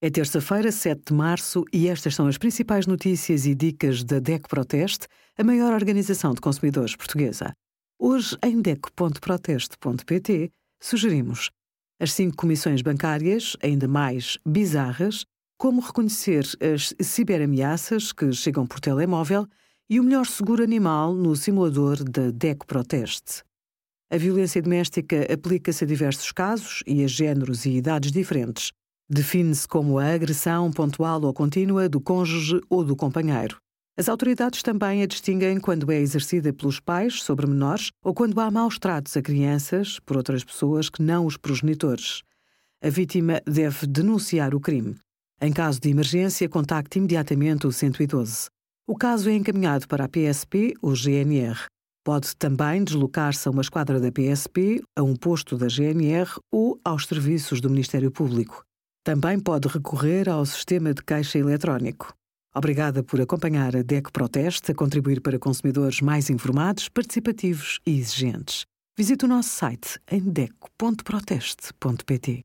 É terça-feira, 7 de março, e estas são as principais notícias e dicas da DECO Proteste, a maior organização de consumidores portuguesa. Hoje, em DECO.proteste.pt, sugerimos as cinco comissões bancárias, ainda mais bizarras, como reconhecer as ciberameaças que chegam por telemóvel e o melhor seguro animal no simulador da DECO Proteste. A violência doméstica aplica-se a diversos casos e a géneros e idades diferentes Define-se como a agressão pontual ou contínua do cônjuge ou do companheiro. As autoridades também a distinguem quando é exercida pelos pais sobre menores ou quando há maus tratos a crianças por outras pessoas que não os progenitores. A vítima deve denunciar o crime. Em caso de emergência, contacte imediatamente o 112. O caso é encaminhado para a PSP ou GNR. Pode também deslocar-se a uma esquadra da PSP, a um posto da GNR ou aos serviços do Ministério Público. Também pode recorrer ao sistema de caixa eletrónico. Obrigada por acompanhar a DECO Proteste a contribuir para consumidores mais informados, participativos e exigentes. Visite o nosso site em deco.proteste.pt.